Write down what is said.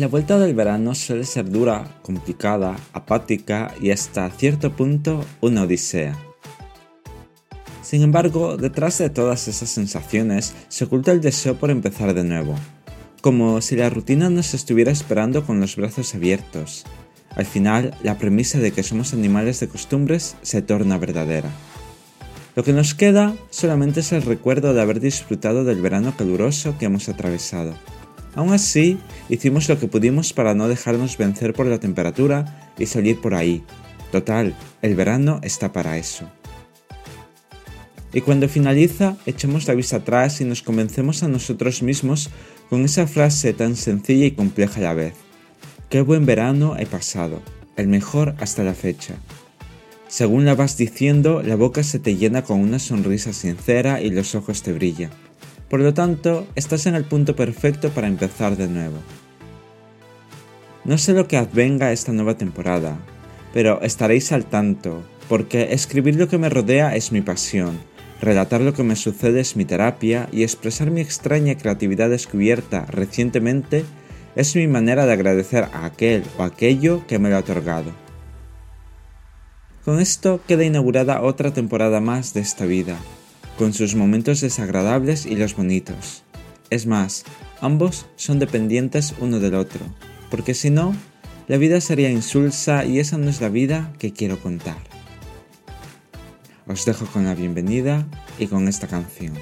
La vuelta del verano suele ser dura, complicada, apática y hasta cierto punto una odisea. Sin embargo, detrás de todas esas sensaciones se oculta el deseo por empezar de nuevo, como si la rutina nos estuviera esperando con los brazos abiertos. Al final, la premisa de que somos animales de costumbres se torna verdadera. Lo que nos queda solamente es el recuerdo de haber disfrutado del verano caluroso que hemos atravesado. Aún así, hicimos lo que pudimos para no dejarnos vencer por la temperatura y salir por ahí. Total, el verano está para eso. Y cuando finaliza, echamos la vista atrás y nos convencemos a nosotros mismos con esa frase tan sencilla y compleja a la vez. Qué buen verano he pasado, el mejor hasta la fecha. Según la vas diciendo, la boca se te llena con una sonrisa sincera y los ojos te brillan. Por lo tanto, estás en el punto perfecto para empezar de nuevo. No sé lo que advenga esta nueva temporada, pero estaréis al tanto, porque escribir lo que me rodea es mi pasión, relatar lo que me sucede es mi terapia y expresar mi extraña creatividad descubierta recientemente es mi manera de agradecer a aquel o aquello que me lo ha otorgado. Con esto queda inaugurada otra temporada más de esta vida, con sus momentos desagradables y los bonitos. Es más, ambos son dependientes uno del otro, porque si no, la vida sería insulsa y esa no es la vida que quiero contar. Os dejo con la bienvenida y con esta canción.